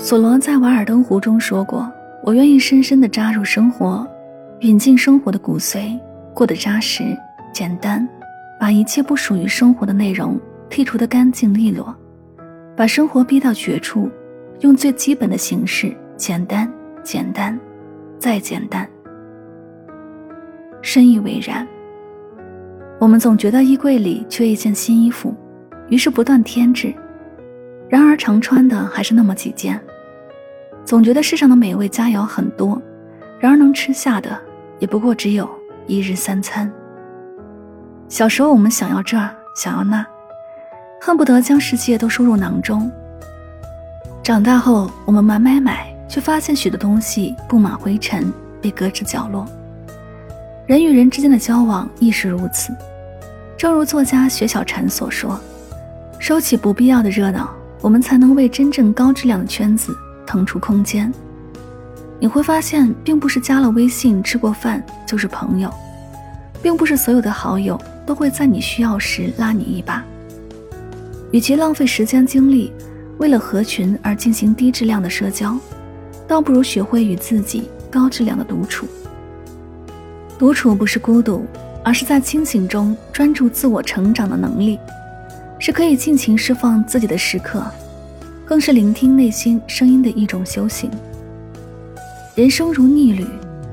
索罗在《瓦尔登湖》中说过：“我愿意深深地扎入生活，引进生活的骨髓，过得扎实、简单，把一切不属于生活的内容剔除得干净利落，把生活逼到绝处，用最基本的形式，简单、简单，再简单。”深以为然。我们总觉得衣柜里缺一件新衣服，于是不断添置。然而常穿的还是那么几件。总觉得世上的美味佳肴很多，然而能吃下的也不过只有一日三餐。小时候我们想要这，想要那，恨不得将世界都收入囊中。长大后我们买买买，却发现许多东西布满灰尘，被搁置角落。人与人之间的交往亦是如此。正如作家雪小禅所说：“收起不必要的热闹。”我们才能为真正高质量的圈子腾出空间。你会发现，并不是加了微信、吃过饭就是朋友，并不是所有的好友都会在你需要时拉你一把。与其浪费时间精力为了合群而进行低质量的社交，倒不如学会与自己高质量的独处。独处不是孤独，而是在清醒中专注自我成长的能力。是可以尽情释放自己的时刻，更是聆听内心声音的一种修行。人生如逆旅，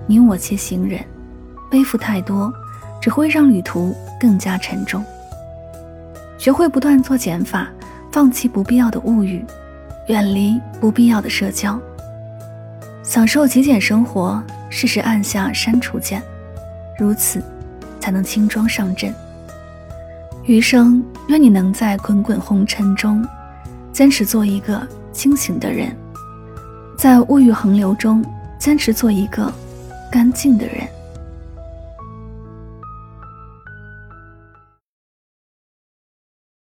你我皆行人，背负太多，只会让旅途更加沉重。学会不断做减法，放弃不必要的物欲，远离不必要的社交，享受极简生活。适时按下删除键，如此，才能轻装上阵。余生，愿你能在滚滚红尘中，坚持做一个清醒的人；在物欲横流中，坚持做一个干净的人。